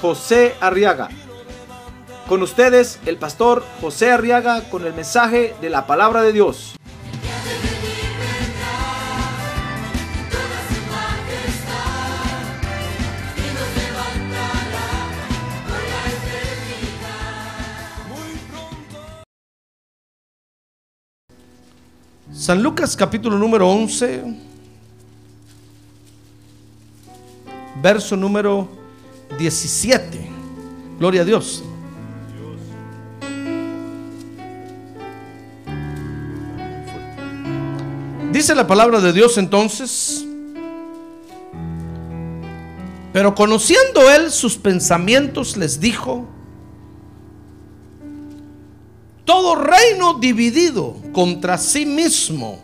José Arriaga. Con ustedes, el pastor José Arriaga con el mensaje de la palabra de Dios. San Lucas capítulo número 11, verso número 17. Gloria a Dios. Dice la palabra de Dios entonces, pero conociendo él sus pensamientos les dijo, todo reino dividido contra sí mismo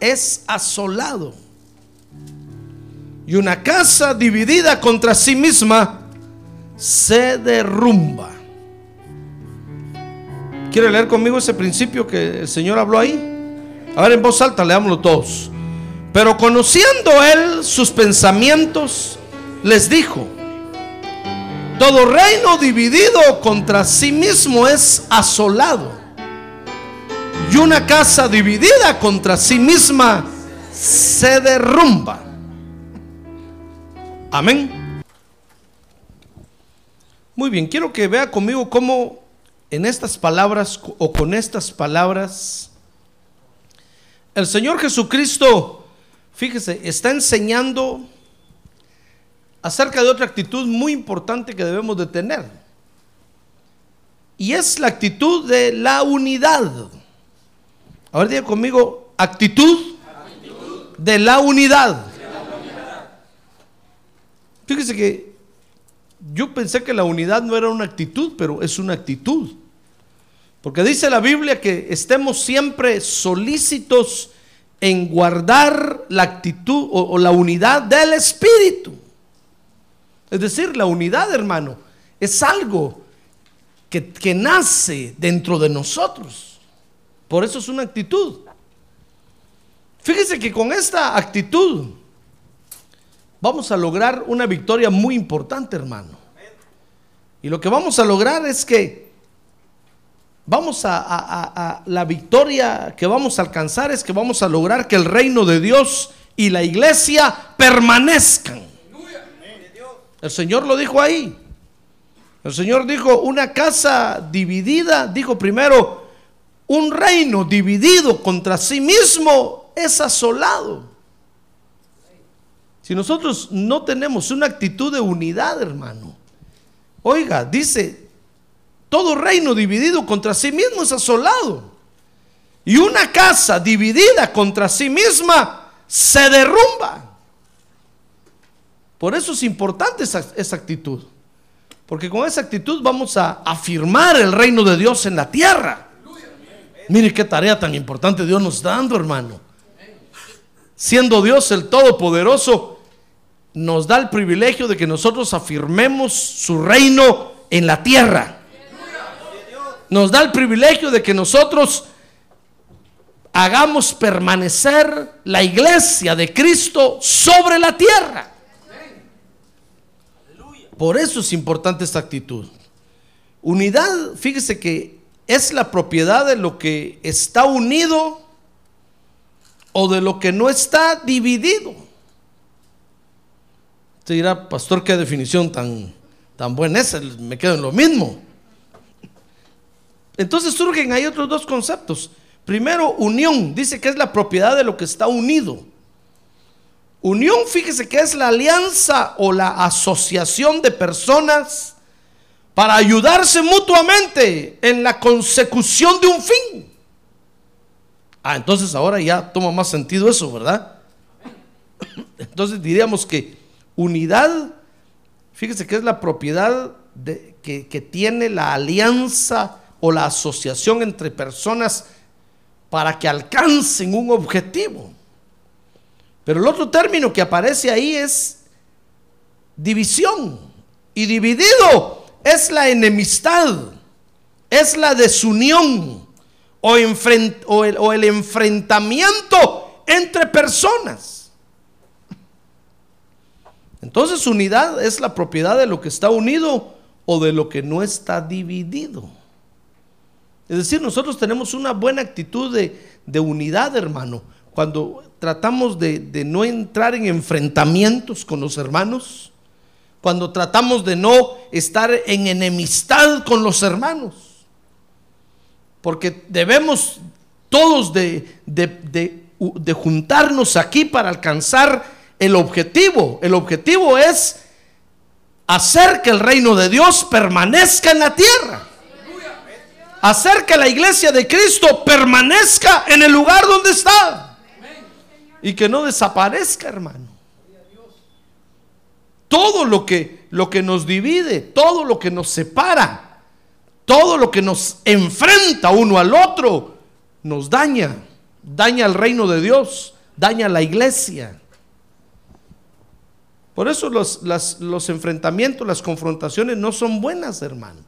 es asolado. Y una casa dividida contra sí misma se derrumba. ¿Quiere leer conmigo ese principio que el Señor habló ahí? A ver, en voz alta, leámoslo todos. Pero conociendo él sus pensamientos, les dijo, todo reino dividido contra sí mismo es asolado. Y una casa dividida contra sí misma se derrumba. Amén. Muy bien, quiero que vea conmigo cómo en estas palabras o con estas palabras el Señor Jesucristo, fíjese, está enseñando acerca de otra actitud muy importante que debemos de tener. Y es la actitud de la unidad. A ver, diga conmigo, actitud, De, la unidad. Fíjese que yo pensé que la unidad no era una actitud, pero es una actitud. Porque dice la Biblia que estemos siempre solícitos en guardar la actitud o, o la unidad del Espíritu. Es decir, la unidad, hermano, es algo que, que, nace dentro de nosotros. Por eso es una actitud. Fíjese que con esta actitud vamos a lograr una victoria muy importante, hermano. Y lo que vamos a lograr es que vamos a, la victoria que vamos a alcanzar es que vamos a lograr que el reino de Dios y la iglesia permanezcan. El Señor lo dijo ahí. El Señor dijo, una casa dividida, dijo primero, un reino dividido contra sí mismo es asolado. Si nosotros no tenemos una actitud de unidad, hermano, oiga, dice, todo reino dividido contra sí mismo es asolado. Y una casa dividida contra sí misma se derrumba. Por eso es importante esa, actitud. Porque con esa actitud vamos a afirmar el reino de Dios en la tierra. Mire qué tarea tan importante Dios nos está dando, hermano. Siendo Dios el Todopoderoso, nos da el privilegio de que nosotros afirmemos su reino en la tierra. Nos da el privilegio de que nosotros hagamos permanecer la iglesia de Cristo sobre la tierra. Por eso es importante esta actitud. Unidad, fíjese que es la propiedad de lo que está unido o de lo que no está dividido. Usted dirá, pastor, qué definición tan, tan buena es, me quedo en lo mismo. Entonces surgen ahí otros dos conceptos. Primero, unión, dice que es la propiedad de lo que está unido. Unión, fíjese que es la alianza o la asociación de personas para ayudarse mutuamente en la consecución de un fin. Ah, entonces ahora ya toma más sentido eso, ¿verdad? Entonces diríamos que unidad, fíjese que es la propiedad que, que tiene la alianza o la asociación entre personas para que alcancen un objetivo. Pero el otro término que aparece ahí es división. Y dividido es la enemistad, es la desunión o, o el enfrentamiento entre personas. Entonces unidad es la propiedad de lo que está unido o de lo que no está dividido. Es decir, nosotros tenemos una buena actitud de, de unidad, hermano, cuando tratamos de, de no entrar en enfrentamientos con los hermanos, cuando tratamos de no estar en enemistad con los hermanos, porque debemos todos de, de- juntarnos aquí para alcanzar el objetivo. El objetivo es hacer que el reino de Dios permanezca en la tierra hacer que la iglesia de Cristo permanezca en el lugar donde está. Y que no desaparezca, hermano. Todo lo que, lo que nos divide, todo lo que nos separa, todo lo que nos enfrenta uno al otro, nos daña. Daña al reino de Dios, daña a la iglesia. Por eso los, los enfrentamientos, las confrontaciones no son buenas, hermano.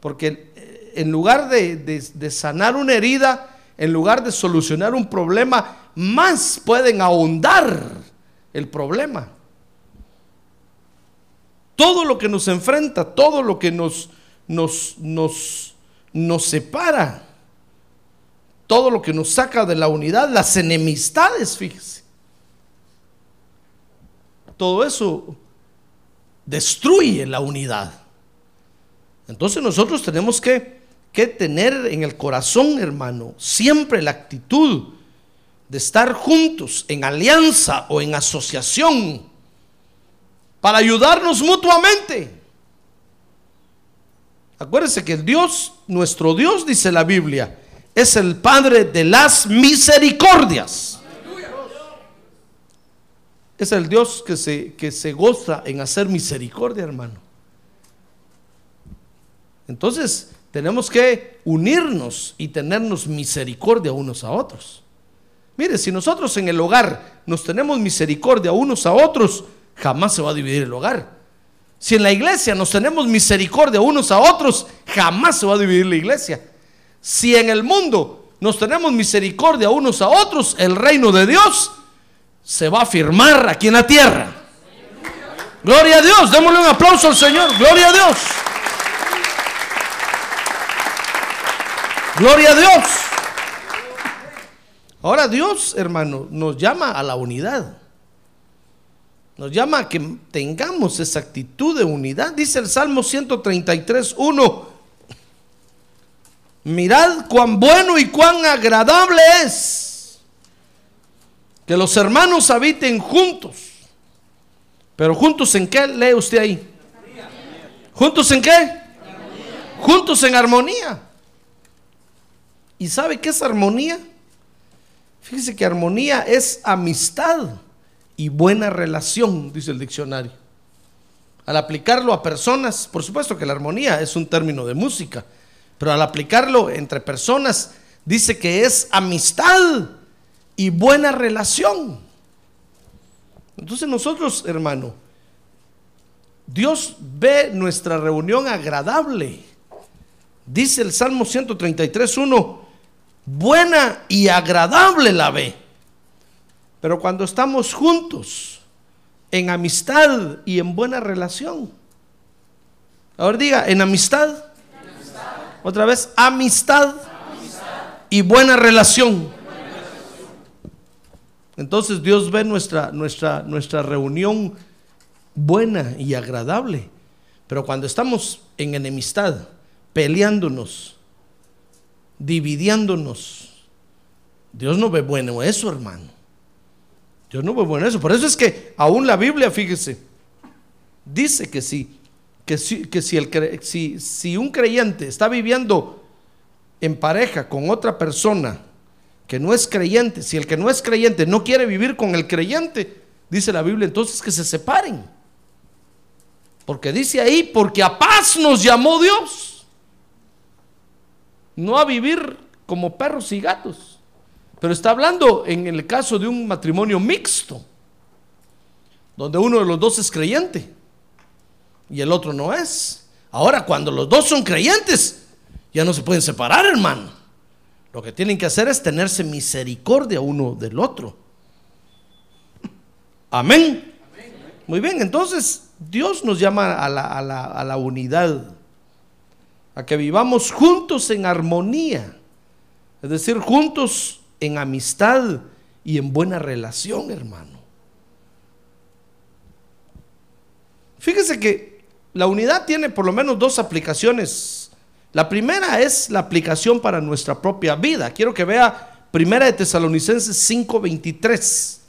Porque eh, en lugar de, de- de sanar una herida, en lugar de solucionar un problema, más pueden ahondar el problema. Todo lo que nos enfrenta, todo lo que nos, nos, nos, nos separa, todo lo que nos saca de la unidad, las enemistades, fíjese. Todo eso destruye la unidad. Entonces nosotros tenemos que, que tener en el corazón, hermano, siempre la actitud de estar juntos en alianza o en asociación para ayudarnos mutuamente. Acuérdense que Dios, nuestro Dios, dice la Biblia, es el Padre de las misericordias. Es el Dios que se, que se goza en hacer misericordia, hermano. Entonces, tenemos que unirnos y tenernos misericordia unos a otros. Mire, si nosotros en el hogar nos tenemos misericordia unos a otros, jamás se va a dividir el hogar. Si en la iglesia nos tenemos misericordia unos a otros, jamás se va a dividir la iglesia. Si en el mundo nos tenemos misericordia unos a otros, el reino de Dios se va a firmar aquí en la tierra. Gloria a Dios, démosle un aplauso al Señor. Gloria a Dios. Gloria a Dios. Ahora Dios, hermano, nos llama a la unidad. Nos llama a que tengamos esa actitud de unidad. Dice el Salmo 133, 1. Mirad cuán bueno y cuán agradable es que los hermanos habiten juntos. Pero juntos en qué lee usted ahí? ¿Juntos en qué? Juntos en armonía. ¿Y sabe qué es armonía? Fíjese que armonía es amistad y buena relación, dice el diccionario. Al aplicarlo a personas, por supuesto que la armonía es un término de música, pero al aplicarlo entre personas, dice que es amistad y buena relación. Entonces nosotros, hermano, Dios ve nuestra reunión agradable. Dice el Salmo 133.1, buena y agradable la ve. Pero cuando estamos juntos, en amistad y en buena relación. Ahora diga, en amistad. Otra vez, amistad, y buena relación. Entonces Dios ve nuestra, nuestra, nuestra reunión buena y agradable. Pero cuando estamos en enemistad, peleándonos, dividiéndonos, Dios no ve bueno eso, hermano. Dios no ve bueno eso. Por eso es que aún la Biblia, fíjese, dice que que si, que si un creyente está viviendo en pareja con otra persona que no es creyente, si el que no es creyente no quiere vivir con el creyente, dice la Biblia entonces que se separen. Porque dice ahí, porque a paz nos llamó Dios. No a vivir como perros y gatos. Pero está hablando en el caso de un matrimonio mixto, donde uno de los dos es creyente y el otro no es. Ahora, cuando los dos son creyentes, ya no se pueden separar, hermano. Lo que tienen que hacer es tenerse misericordia uno del otro. Amén. Muy bien, entonces Dios nos llama a la, a la- a la unidad, a que vivamos juntos en armonía, es decir, juntos en amistad y en buena relación, hermano. Fíjese que la unidad tiene por lo menos dos aplicaciones. La primera es la aplicación para nuestra propia vida. Quiero que vea Primera de Tesalonicenses 5:23.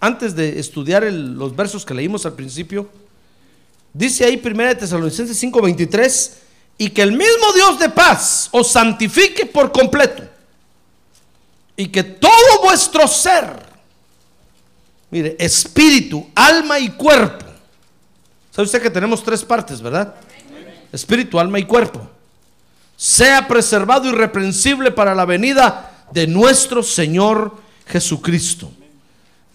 Antes de estudiar los versos que leímos al principio, dice ahí Primera de Tesalonicenses 5:23 y que el mismo Dios de paz os santifique por completo y que todo vuestro ser Mire, espíritu, alma y cuerpo. ¿Sabe usted que tenemos tres partes, verdad? Espíritu, alma y cuerpo. Sea preservado irreprensible para la venida de nuestro Señor Jesucristo.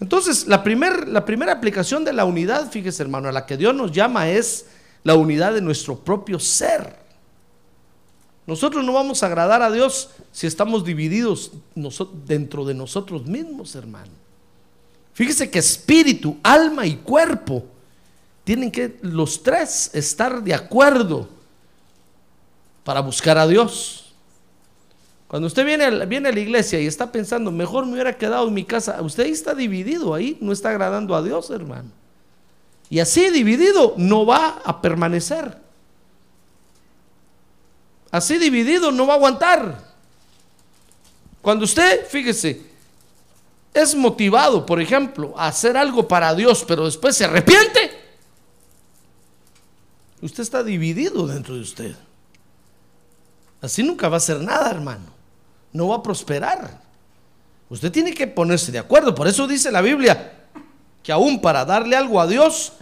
Entonces, la, primer- la primera aplicación de la unidad, fíjese hermano, a la que Dios nos llama es la unidad de nuestro propio ser. Nosotros no vamos a agradar a Dios si estamos divididos dentro de nosotros mismos, hermano. Fíjese que espíritu, alma y cuerpo tienen que los tres estar de acuerdo para buscar a Dios. Cuando usted viene, a la- viene la iglesia y está pensando, mejor me hubiera quedado en mi casa, usted está dividido, ahí no está agradando a Dios, hermano. Y así dividido no va a permanecer. Así dividido no va a aguantar. Cuando usted, fíjese, es motivado, por ejemplo, a hacer algo para Dios, pero después se arrepiente, usted está dividido dentro de usted. Así nunca va a hacer nada, hermano. No va a prosperar. Usted tiene que ponerse de acuerdo. Por eso dice la Biblia que aún para darle algo a Dios,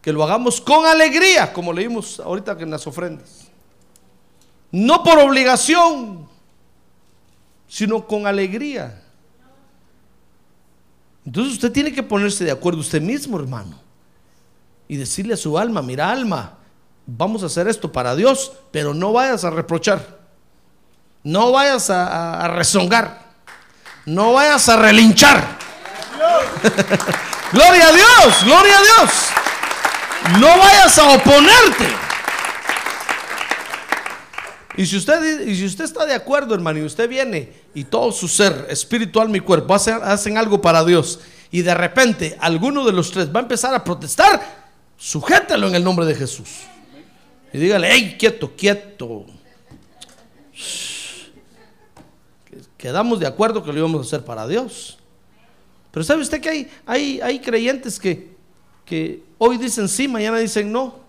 que lo hagamos con alegría, como leímos ahorita en las ofrendas. No por obligación, sino con alegría. Entonces usted tiene que ponerse de acuerdo usted mismo, hermano. Y decirle a su alma, mira alma, vamos a hacer esto para Dios, pero no vayas a reprochar. No vayas a, rezongar. No vayas a relinchar. gloria a Dios, gloria a Dios. No vayas a oponerte. Y si usted, y si usted está de acuerdo, hermano, y usted viene y todo su ser, espíritu, alma y cuerpo, hacen, hacen algo para Dios, y de repente alguno de los tres va a empezar a protestar, sujétalo en el nombre de Jesús. Y dígale, hey, quieto, quieto. Quedamos de acuerdo que lo íbamos a hacer para Dios. Pero ¿sabe usted que hay, hay, hay creyentes que, que hoy dicen sí, mañana dicen no?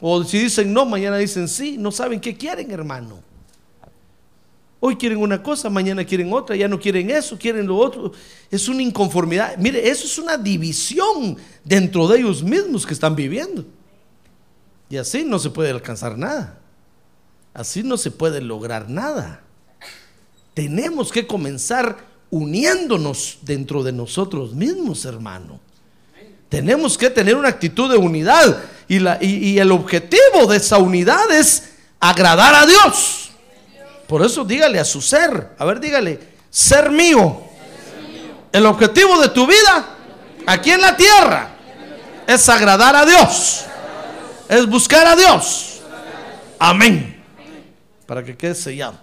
O si dicen no, mañana dicen sí. No saben qué quieren, hermano. Hoy quieren una cosa, mañana quieren otra, ya no quieren eso, quieren lo otro. Es una inconformidad. Mire, eso es una división dentro de ellos mismos que están viviendo. Y así no se puede alcanzar nada. Así no se puede lograr nada. Tenemos que comenzar uniéndonos dentro de nosotros mismos, hermano. Tenemos que tener una actitud de unidad. Y, la- y- el objetivo de esa unidad es agradar a Dios. Por eso dígale a su ser, a ver, dígale, ser mío. El objetivo de tu vida aquí en la tierra es agradar a Dios. Es buscar a Dios. Amén. Para que quede sellado.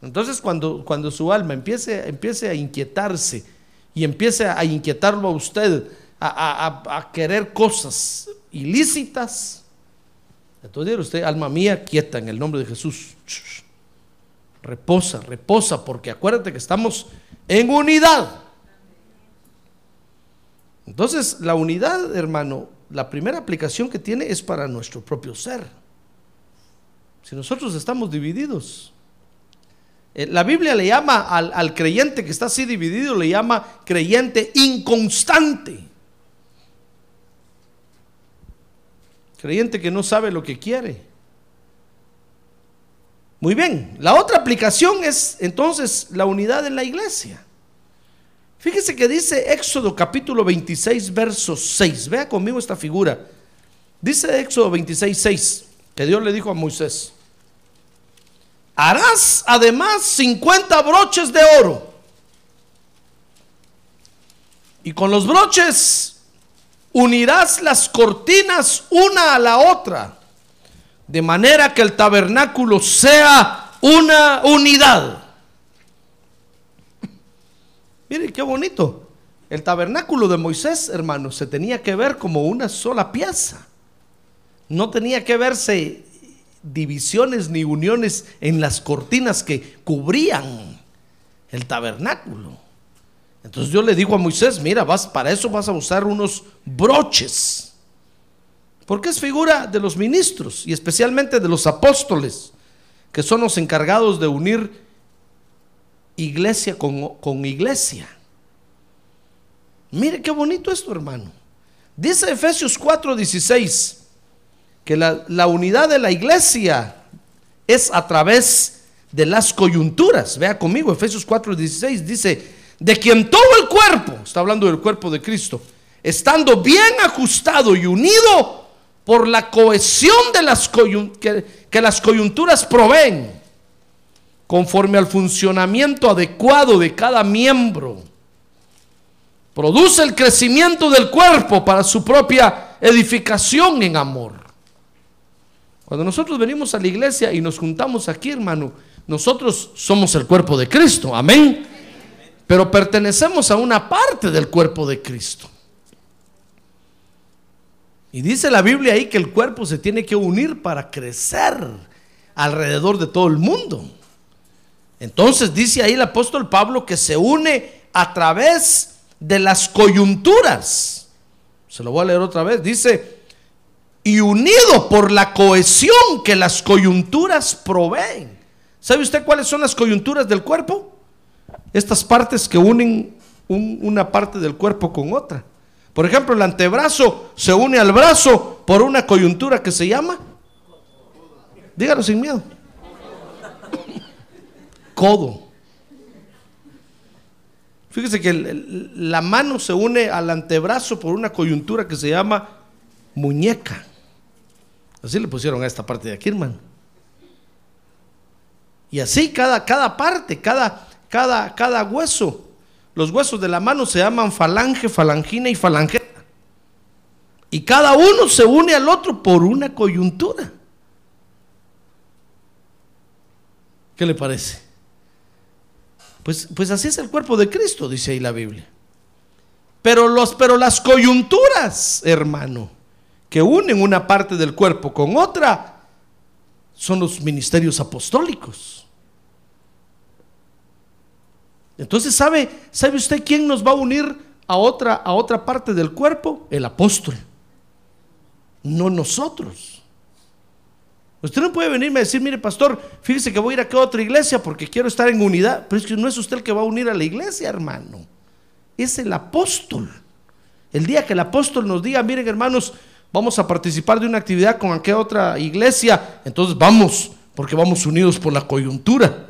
Entonces cuando, cuando su alma empiece, empiece a inquietarse y empiece a inquietarlo a usted, a, a- a- querer cosas ilícitas, entonces usted, alma mía, quieta en el nombre de Jesús. Reposa, reposa, porque acuérdate que estamos en unidad. Entonces, la unidad, hermano, la primera aplicación que tiene es para nuestro propio ser. Si nosotros estamos divididos, Eh, La Biblia le llama al, al creyente que está así dividido, le llama creyente inconstante. Creyente que no sabe lo que quiere. Muy bien, la otra aplicación es entonces la unidad en la iglesia. Fíjese que dice Éxodo capítulo 26, verso 6. Vea conmigo esta figura. Dice Éxodo 26, 6, que Dios le dijo a Moisés, harás además 50 broches de oro. Y con los broches unirás las cortinas una a la otra, de manera que el tabernáculo sea una unidad. Mire qué bonito. El tabernáculo de Moisés, hermano, se tenía que ver como una sola pieza. No tenía que verse divisiones ni uniones en las cortinas que cubrían el tabernáculo. Entonces yo le digo a Moisés, mira, vas para eso vas a usar unos broches. Porque es figura de los ministros y especialmente de los apóstoles, que son los encargados de unir iglesia con, con iglesia. Mire qué bonito esto, hermano. Dice Efesios 4:16 que la, la unidad de la iglesia es a través de las coyunturas. Vea conmigo, Efesios 4:16 dice, de quien todo el cuerpo, está hablando del cuerpo de Cristo, estando bien ajustado y unido por la cohesión de las que, que las coyunturas proveen, conforme al funcionamiento adecuado de cada miembro, produce el crecimiento del cuerpo para su propia edificación en amor. Cuando nosotros venimos a la iglesia y nos juntamos aquí, hermano, nosotros somos el cuerpo de Cristo, amén. Pero pertenecemos a una parte del cuerpo de Cristo. Y dice la Biblia ahí que el cuerpo se tiene que unir para crecer alrededor de todo el mundo. Entonces dice ahí el apóstol Pablo que se une a través de las coyunturas. Se lo voy a leer otra vez. Dice, y unido por la cohesión que las coyunturas proveen. ¿Sabe usted cuáles son las coyunturas del cuerpo? Estas partes que unen un- una parte del cuerpo con otra. Por ejemplo, el antebrazo se une al brazo por una coyuntura que se llama, dígalo sin miedo, codo. Fíjese que la mano se une al antebrazo por una coyuntura que se llama muñeca. Así le pusieron a esta parte de aquí, hermano. Y así cada, cada parte, cada, cada, cada hueso. Los huesos de la mano se llaman falange, falangina y falangeta. Y cada uno se une al otro por una coyuntura. ¿Qué le parece? Pues, pues así es el cuerpo de Cristo, dice ahí la Biblia. Pero, los, pero las coyunturas, hermano, que unen una parte del cuerpo con otra, son los ministerios apostólicos. Entonces, ¿sabe, ¿sabe usted quién nos va a unir a otra, a otra parte del cuerpo? El apóstol. No nosotros. Usted no puede venirme a decir, mire pastor, fíjese que voy a ir a a otra iglesia porque quiero estar en unidad. Pero es que no es usted el que va a unir a la iglesia, hermano. Es el apóstol. El día que el apóstol nos diga, miren hermanos, vamos a participar de una actividad con aquella otra iglesia, entonces vamos, porque vamos unidos por la coyuntura.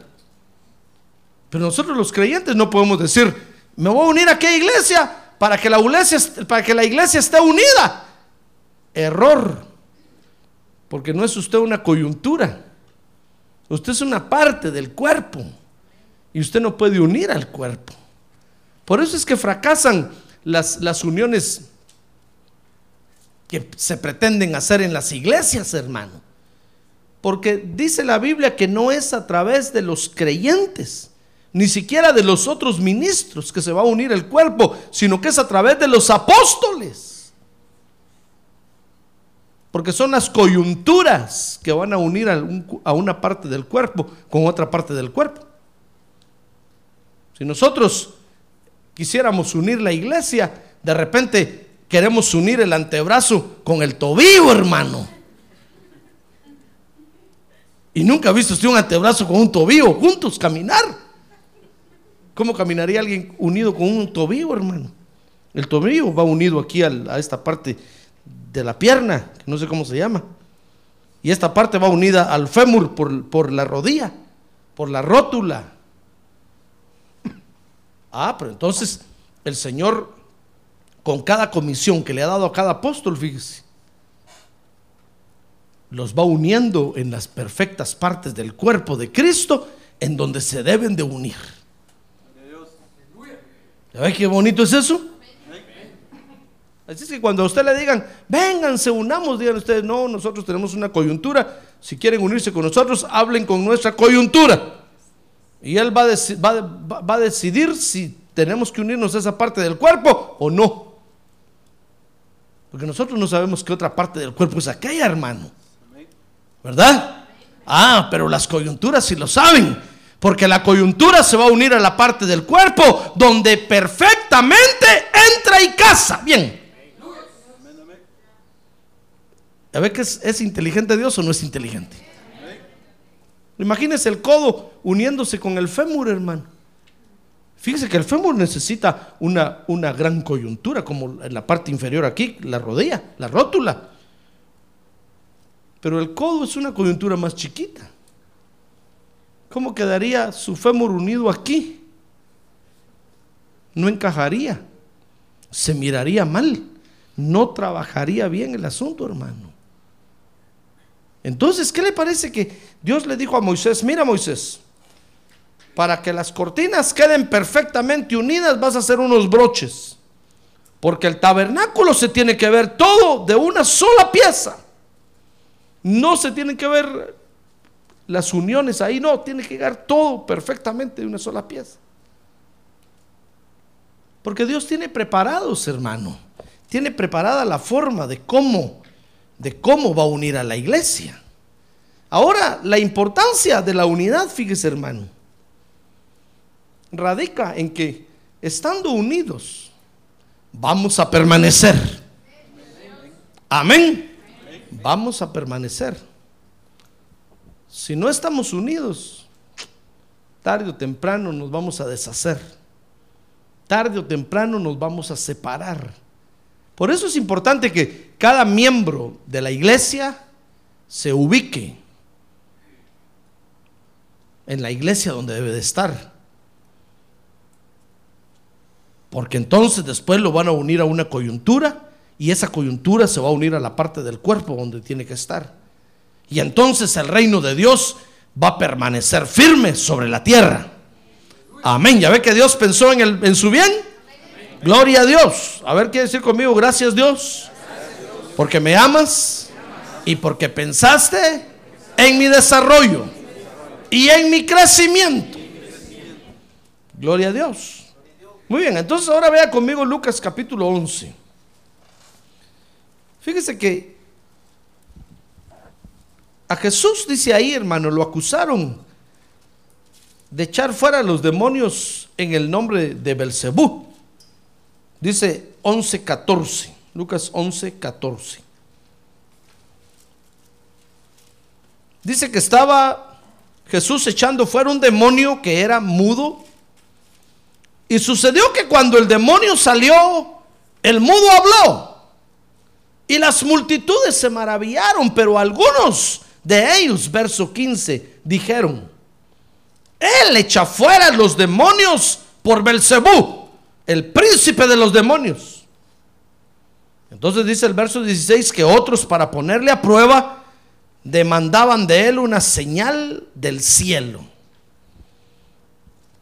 Pero nosotros los creyentes no podemos decir, me voy a unir a aquella iglesia para que la iglesia, para que la iglesia esté unida. Error. Porque no es usted una coyuntura. Usted es una parte del cuerpo. Y usted no puede unir al cuerpo. Por eso es que fracasan las, las uniones que se pretenden hacer en las iglesias, hermano. Porque dice la Biblia que no es a través de los creyentes, ni siquiera de los otros ministros que se va a unir el cuerpo, sino que es a través de los apóstoles. Porque son las coyunturas que van a unir a, un- a una parte del cuerpo con otra parte del cuerpo. Si nosotros quisiéramos unir la iglesia, de repente queremos unir el antebrazo con el tobillo, hermano. Y nunca ha visto usted un antebrazo con un tobillo juntos caminar. ¿Cómo caminaría alguien unido con un tobillo, hermano? El tobillo va unido aquí a esta parte de la pierna, no sé cómo se llama. Y esta parte va unida al fémur por, por la rodilla, por la rótula. Ah, pero entonces el Señor, con cada comisión que le ha dado a cada apóstol, fíjese, los va uniendo en las perfectas partes del cuerpo de Cristo, en donde se deben de unir. ¿Ya ve qué bonito es eso? Así es que cuando a usted le digan, vénganse, unamos, digan ustedes, no, nosotros tenemos una coyuntura, si quieren unirse con nosotros, hablen con nuestra coyuntura. Y Él va a, va- va a decidir si tenemos que unirnos a esa parte del cuerpo o no. Porque nosotros no sabemos qué otra parte del cuerpo es aquella, hermano. ¿Verdad? Ah, pero las coyunturas sí lo saben. Porque la coyuntura se va a unir a la parte del cuerpo donde perfectamente entra y casa. Bien. A ver que es, inteligente Dios o no es inteligente. Imagínese el codo uniéndose con el fémur, hermano. Fíjese que el fémur necesita una, una gran coyuntura, como en la parte inferior aquí, la rodilla, la rótula. Pero el codo es una coyuntura más chiquita. ¿Cómo quedaría su fémur unido aquí? No encajaría. Se miraría mal. No trabajaría bien el asunto, hermano. Entonces, ¿qué le parece que Dios le dijo a Moisés? Mira, Moisés, para que las cortinas queden perfectamente unidas vas a hacer unos broches. Porque el tabernáculo se tiene que ver todo de una sola pieza. No se tienen que ver las uniones ahí, no, tiene que llegar todo perfectamente de una sola pieza. Porque Dios tiene preparados, hermano. Tiene preparada la forma de cómo, de cómo va a unir a la iglesia. Ahora, la importancia de la unidad, fíjese, hermano, radica en que estando unidos vamos a permanecer. Amén. Vamos a permanecer. Si no estamos unidos, tarde o temprano nos vamos a deshacer. Tarde o temprano nos vamos a separar. Por eso es importante que cada miembro de la iglesia se ubique en la iglesia donde debe de estar. Porque entonces después lo van a unir a una coyuntura y esa coyuntura se va a unir a la parte del cuerpo donde tiene que estar. Y entonces el reino de Dios va a permanecer firme sobre la tierra. Amén. ¿Ya ve que Dios pensó en, el, en su bien? Gloria a Dios. A ver, quiere decir conmigo, gracias Dios. Porque me amas y porque pensaste en mi desarrollo y en mi crecimiento. Gloria a Dios. Muy bien, entonces ahora vea conmigo Lucas capítulo 11. Fíjese que a Jesús dice ahí, hermano, lo acusaron de echar fuera a los demonios en el nombre de Belcebú. Dice 11:14, Lucas 11:14. Dice que estaba Jesús echando fuera un demonio que era mudo. Y sucedió que cuando el demonio salió, el mudo habló. Y las multitudes se maravillaron, pero algunos de ellos, verso 15, dijeron, Él echa fuera los demonios por Belcebú, el príncipe de los demonios. Entonces dice el verso 16 que otros para ponerle a prueba demandaban de él una señal del cielo.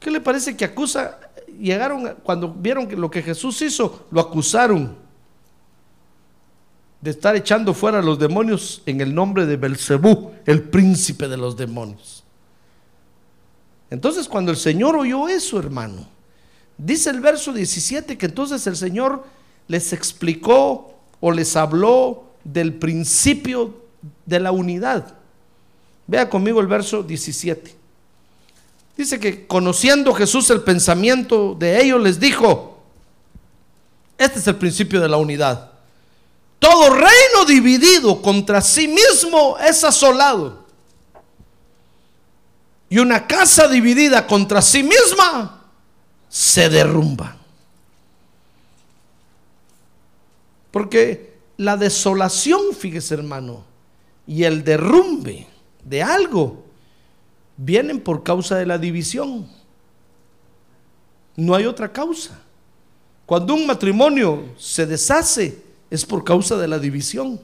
¿Qué le parece que acusa? Llegaron cuando vieron que lo que Jesús hizo, lo acusaron de estar echando fuera a los demonios en el nombre de Belcebú, el príncipe de los demonios. Entonces, cuando el Señor oyó eso, hermano, dice el verso 17 que entonces el Señor les explicó o les habló del principio de la unidad. Vea conmigo el verso 17. Dice que conociendo Jesús el pensamiento de ellos, les dijo, este es el principio de la unidad. Todo reino dividido contra sí mismo es asolado. Y una casa dividida contra sí misma se derrumba. Porque la desolación, fíjese hermano, y el derrumbe de algo vienen por causa de la división. No hay otra causa. Cuando un matrimonio se deshace es por causa de la división.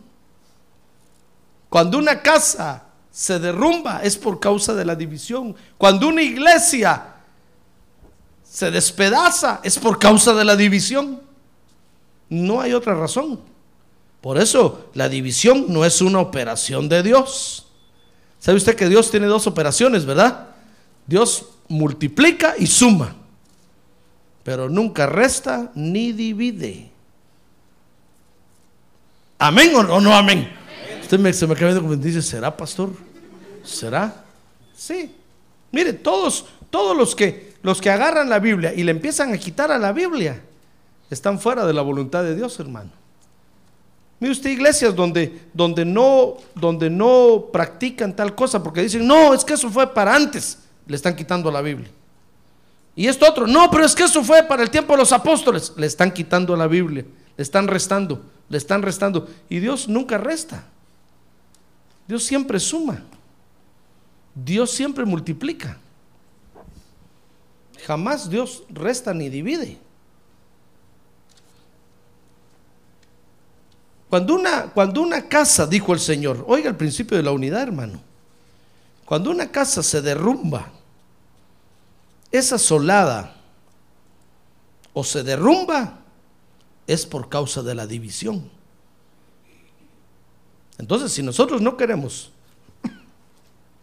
Cuando una casa se derrumba es por causa de la división. Cuando una iglesia se despedaza es por causa de la división. No hay otra razón. Por eso la división no es una operación de Dios. ¿Sabe usted que Dios tiene dos operaciones, verdad? Dios multiplica y suma, pero nunca resta ni divide. ¿Amén o no, amén? Usted me, se me acaba como dice, ¿será pastor? ¿Será? Sí. Mire, todos, todos los que, los que agarran la Biblia y le empiezan a quitar a la Biblia, están fuera de la voluntad de Dios, hermano. Mire usted iglesias donde, donde, no, donde no practican tal cosa porque dicen, no, es que eso fue para antes, le están quitando la Biblia. Y esto otro, no, pero es que eso fue para el tiempo de los apóstoles, le están quitando la Biblia, le están restando, le están restando. Y Dios nunca resta, Dios siempre suma, Dios siempre multiplica. Jamás Dios resta ni divide. Cuando una, cuando una casa, dijo el Señor, oiga el principio de la unidad, hermano. Cuando una casa se derrumba, es asolada o se derrumba, es por causa de la división. Entonces, si nosotros no queremos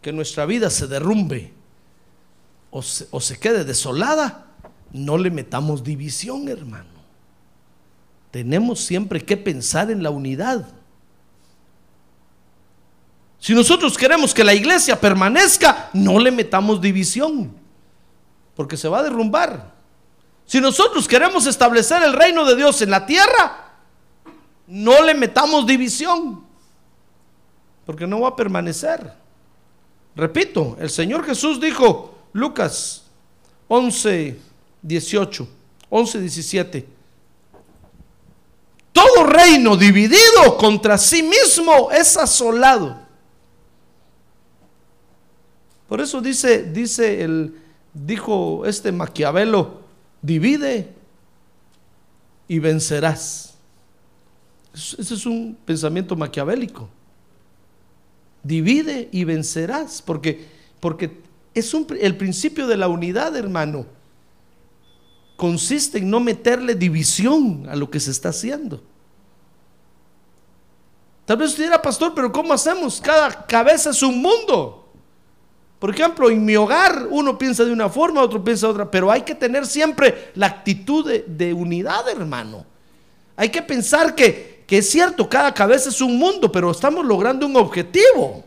que nuestra vida se derrumbe o se, quede desolada, no le metamos división, hermano tenemos siempre que pensar en la unidad. Si nosotros queremos que la iglesia permanezca, no le metamos división, porque se va a derrumbar. Si nosotros queremos establecer el reino de Dios en la tierra, no le metamos división, porque no va a permanecer. Repito, el Señor Jesús dijo, Lucas 11, 18, 11, 17, todo reino dividido contra sí mismo es asolado. Por eso dice, dice el, dijo este Maquiavelo, divide y vencerás. Ese es un pensamiento maquiavélico. Divide y vencerás, porque, porque es un, el principio de la unidad, hermano consiste en no meterle división a lo que se está haciendo. Tal vez usted dirá, pastor, pero ¿cómo hacemos? Cada cabeza es un mundo. Por ejemplo, en mi hogar uno piensa de una forma, otro piensa de otra, pero hay que tener siempre la actitud de, unidad, hermano. Hay que pensar que, que es cierto, cada cabeza es un mundo, pero estamos logrando un objetivo.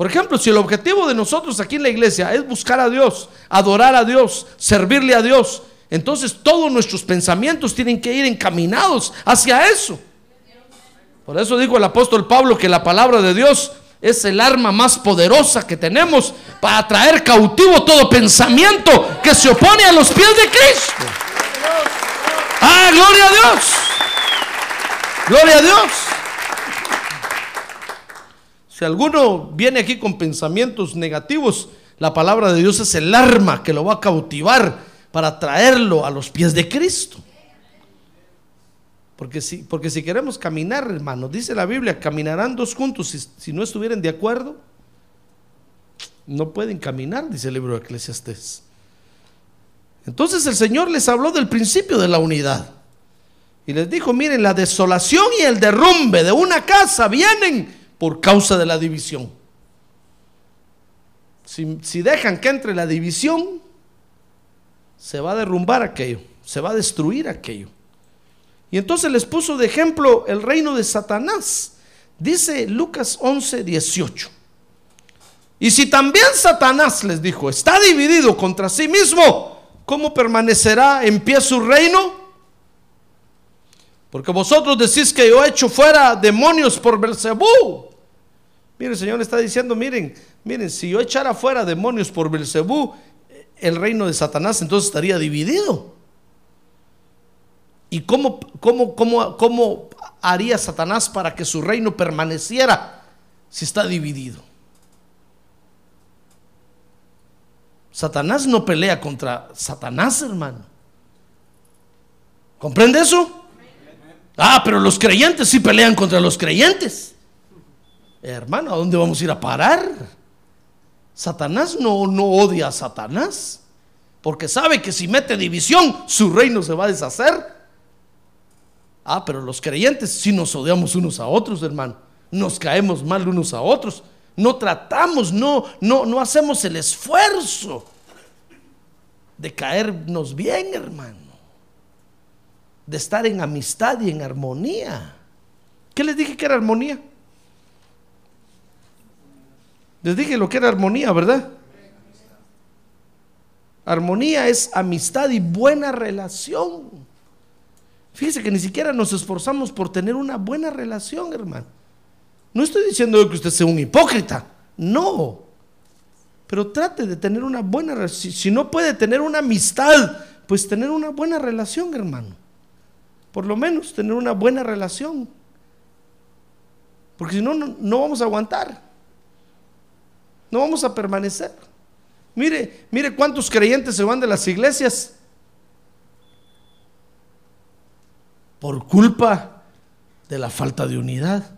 Por ejemplo, si el objetivo de nosotros aquí en la iglesia es buscar a Dios, adorar a Dios, servirle a Dios, entonces todos nuestros pensamientos tienen que ir encaminados hacia eso. Por eso dijo el apóstol Pablo que la palabra de Dios es el arma más poderosa que tenemos para traer cautivo todo pensamiento que se opone a los pies de Cristo. Ah, gloria a Dios. Gloria a Dios. Si alguno viene aquí con pensamientos negativos, la palabra de Dios es el arma que lo va a cautivar para traerlo a los pies de Cristo. Porque si, porque si queremos caminar, hermano, dice la Biblia, caminarán dos juntos si, si no estuvieran de acuerdo. No pueden caminar, dice el libro de Eclesiastés. Entonces el Señor les habló del principio de la unidad. Y les dijo, miren, la desolación y el derrumbe de una casa vienen por causa de la división. Si, dejan que entre la división, se va a derrumbar aquello, se va a destruir aquello. Y entonces les puso de ejemplo el reino de Satanás. Dice Lucas 11, 18. Y si también Satanás les dijo, está dividido contra sí mismo, ¿cómo permanecerá en pie su reino? Porque vosotros decís que yo he hecho fuera demonios por Belcebú. Mire, el Señor está diciendo, miren, Miren, si yo echara fuera demonios por Belcebú, el reino de Satanás entonces estaría dividido. ¿Y cómo, cómo, cómo, cómo haría Satanás para que su reino permaneciera si está dividido? Satanás no pelea contra Satanás, hermano. ¿Comprende eso? Ah, pero los creyentes sí pelean contra los creyentes. Hermano, ¿a dónde vamos a ir a parar? Satanás no, no odia a Satanás, porque sabe que si mete división, su reino se va a deshacer. Ah, pero los creyentes sí nos odiamos unos a otros, hermano. Nos caemos mal unos a otros. No tratamos, no, no, no hacemos el esfuerzo de caernos bien, hermano. De estar en amistad y en armonía. ¿Qué les dije que era armonía? Les dije lo que era armonía, ¿verdad? Armonía es amistad y buena relación. Fíjese que ni siquiera nos esforzamos por tener una buena relación, hermano. No estoy diciendo que usted sea un hipócrita, no. Pero trate de tener una buena relación. Si no puede tener una amistad, pues tener una buena relación, hermano. Por lo menos tener una buena relación. Porque si no, no vamos a aguantar. No vamos a permanecer. Mire, mire cuántos creyentes se van de las iglesias por culpa de la falta de unidad.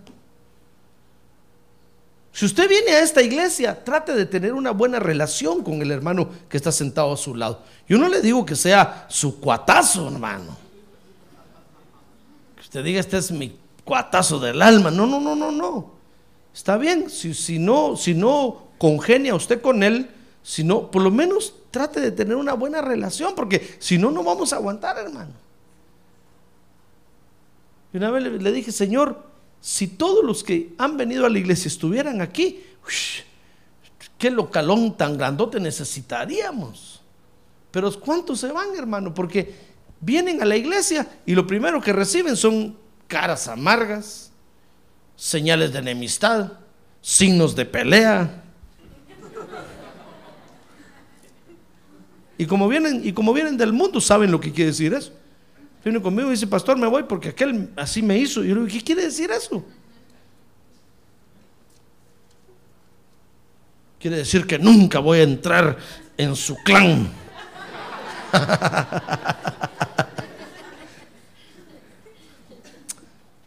Si usted viene a esta iglesia, trate de tener una buena relación con el hermano que está sentado a su lado. Yo no le digo que sea su cuatazo, hermano. Que usted diga, este es mi cuatazo del alma. No, no, no, no, no. Está bien, si, si, no, si no congenia usted con él, si no, por lo menos trate de tener una buena relación, porque si no, no vamos a aguantar, hermano. Y una vez le, dije, Señor, si todos los que han venido a la iglesia estuvieran aquí, qué localón tan grandote necesitaríamos. Pero ¿cuántos se van, hermano? Porque vienen a la iglesia y lo primero que reciben son caras amargas, señales de enemistad, signos de pelea. Y como vienen, y como vienen del mundo, saben lo que quiere decir eso. Viene conmigo y dice, pastor, me voy porque aquel así me hizo. Y yo le digo, ¿qué quiere decir eso? Quiere decir que nunca voy a entrar en su clan.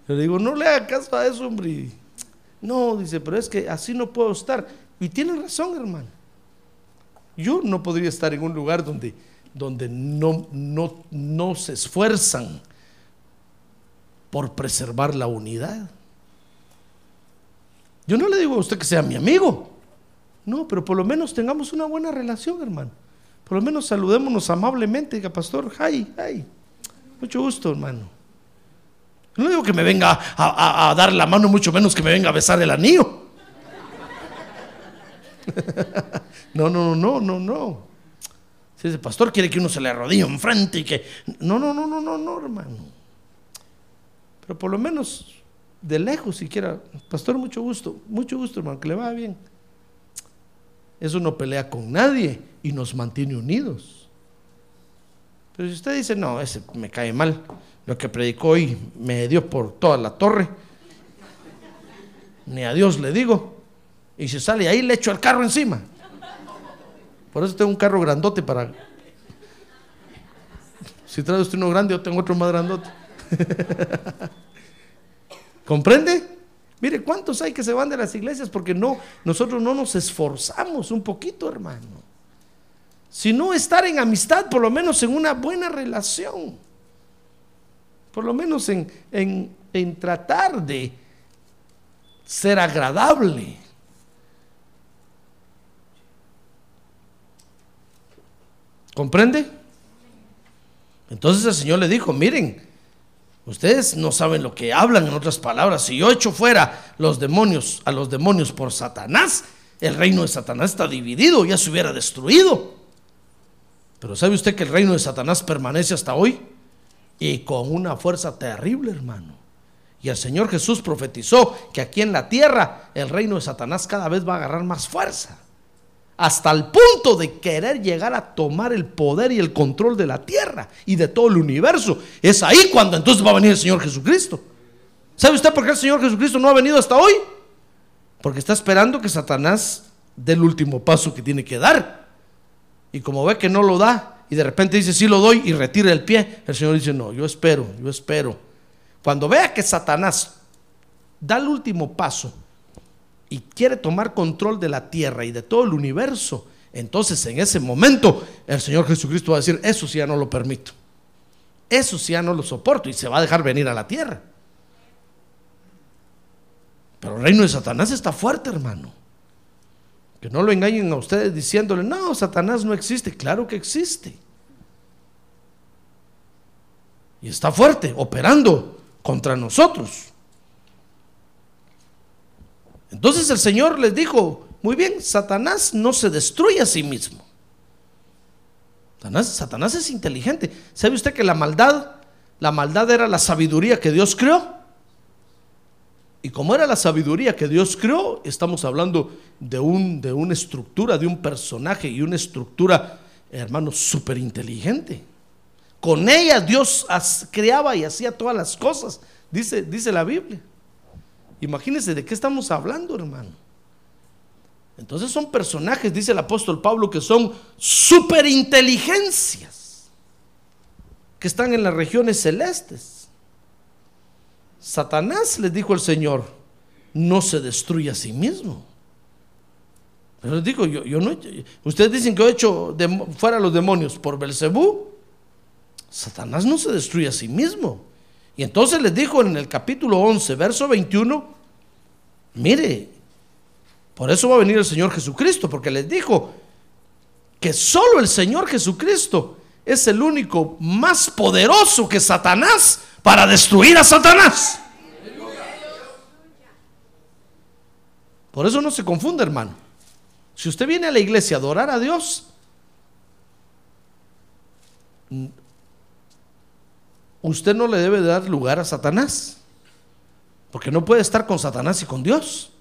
Le digo, no le haga caso a eso, hombre. No, dice, pero es que así no puedo estar. Y tiene razón, hermano. Yo no podría estar en un lugar donde donde no, no, no se esfuerzan por preservar la unidad. Yo no le digo a usted que sea mi amigo, no, pero por lo menos tengamos una buena relación, hermano. Por lo menos saludémonos amablemente, diga, pastor, ay, mucho gusto, hermano. No digo que me venga a dar la mano, mucho menos que me venga a besar el anillo. no, no, no, no, no. Si ese pastor quiere que uno se le arrodille enfrente y que... No, no, no, no, no, no, hermano. Pero por lo menos de lejos siquiera, pastor, mucho gusto, mucho gusto, hermano, que le vaya bien. Eso no pelea con nadie y nos mantiene unidos. Pero si usted dice, no, ese me cae mal, lo que predicó hoy me dio por toda la torre, ni a Dios le digo, y si sale ahí le echo el carro encima. Por eso tengo un carro grandote para. Si trae usted uno grande, yo tengo otro más grandote. ¿Comprende? Mire, ¿cuántos hay que se van de las iglesias porque no, nosotros no nos esforzamos un poquito, hermano? Si no estar en amistad, por lo menos en una buena relación. Por lo menos en, en, en tratar de ser agradable. ¿Comprende? Entonces el Señor le dijo, miren, ustedes no saben lo que hablan, en otras palabras, si yo echo fuera los demonios, a los demonios por Satanás, el reino de Satanás está dividido, ya se hubiera destruido. Pero ¿sabe usted que el reino de Satanás permanece hasta hoy? Y con una fuerza terrible, hermano. Y el Señor Jesús profetizó que aquí en la tierra el reino de Satanás cada vez va a agarrar más fuerza. Hasta el punto de querer llegar a tomar el poder y el control de la tierra y de todo el universo. Es ahí cuando entonces va a venir el Señor Jesucristo. ¿Sabe usted por qué el Señor Jesucristo no ha venido hasta hoy? Porque está esperando que Satanás dé el último paso que tiene que dar. Y como ve que no lo da, y de repente dice, sí lo doy, y retira el pie, el Señor dice, no, yo espero, yo espero. Cuando vea que Satanás da el último paso y quiere tomar control de la tierra y de todo el universo, entonces en ese momento el Señor Jesucristo va a decir, eso sí ya no lo permito. Eso sí ya no lo soporto y se va a dejar venir a la tierra. Pero el reino de Satanás está fuerte, hermano. Que no lo engañen a ustedes diciéndole, no, Satanás no existe. Claro que existe. Y está fuerte, operando contra nosotros. Entonces el Señor les dijo, muy bien, Satanás no se destruye a sí mismo. Satanás, es inteligente. ¿Sabe usted que la maldad, la maldad era la sabiduría que Dios creó? Y como era la sabiduría que Dios creó, estamos hablando de, un, de una estructura, de un personaje y una estructura, hermano, súper inteligente. Con ella Dios creaba y hacía todas las cosas, dice, dice la Biblia. Imagínense de qué estamos hablando, hermano. Entonces son personajes, dice el apóstol Pablo, que son superinteligencias, que están en las regiones celestes. Satanás, les dijo el Señor, no se destruye a sí mismo. Pero les digo, yo, yo no, ustedes dicen que he hecho fuera los demonios por Belcebú. Satanás no se destruye a sí mismo. Y entonces les dijo en el capítulo 11, verso 21, mire, por eso va a venir el Señor Jesucristo, porque les dijo que solo el Señor Jesucristo es el único más poderoso que Satanás para destruir a Satanás. Por eso no se confunda, hermano. Si usted viene a la iglesia a adorar a Dios, usted no le debe dar lugar a Satanás. Porque no puede estar con Satanás y con Dios.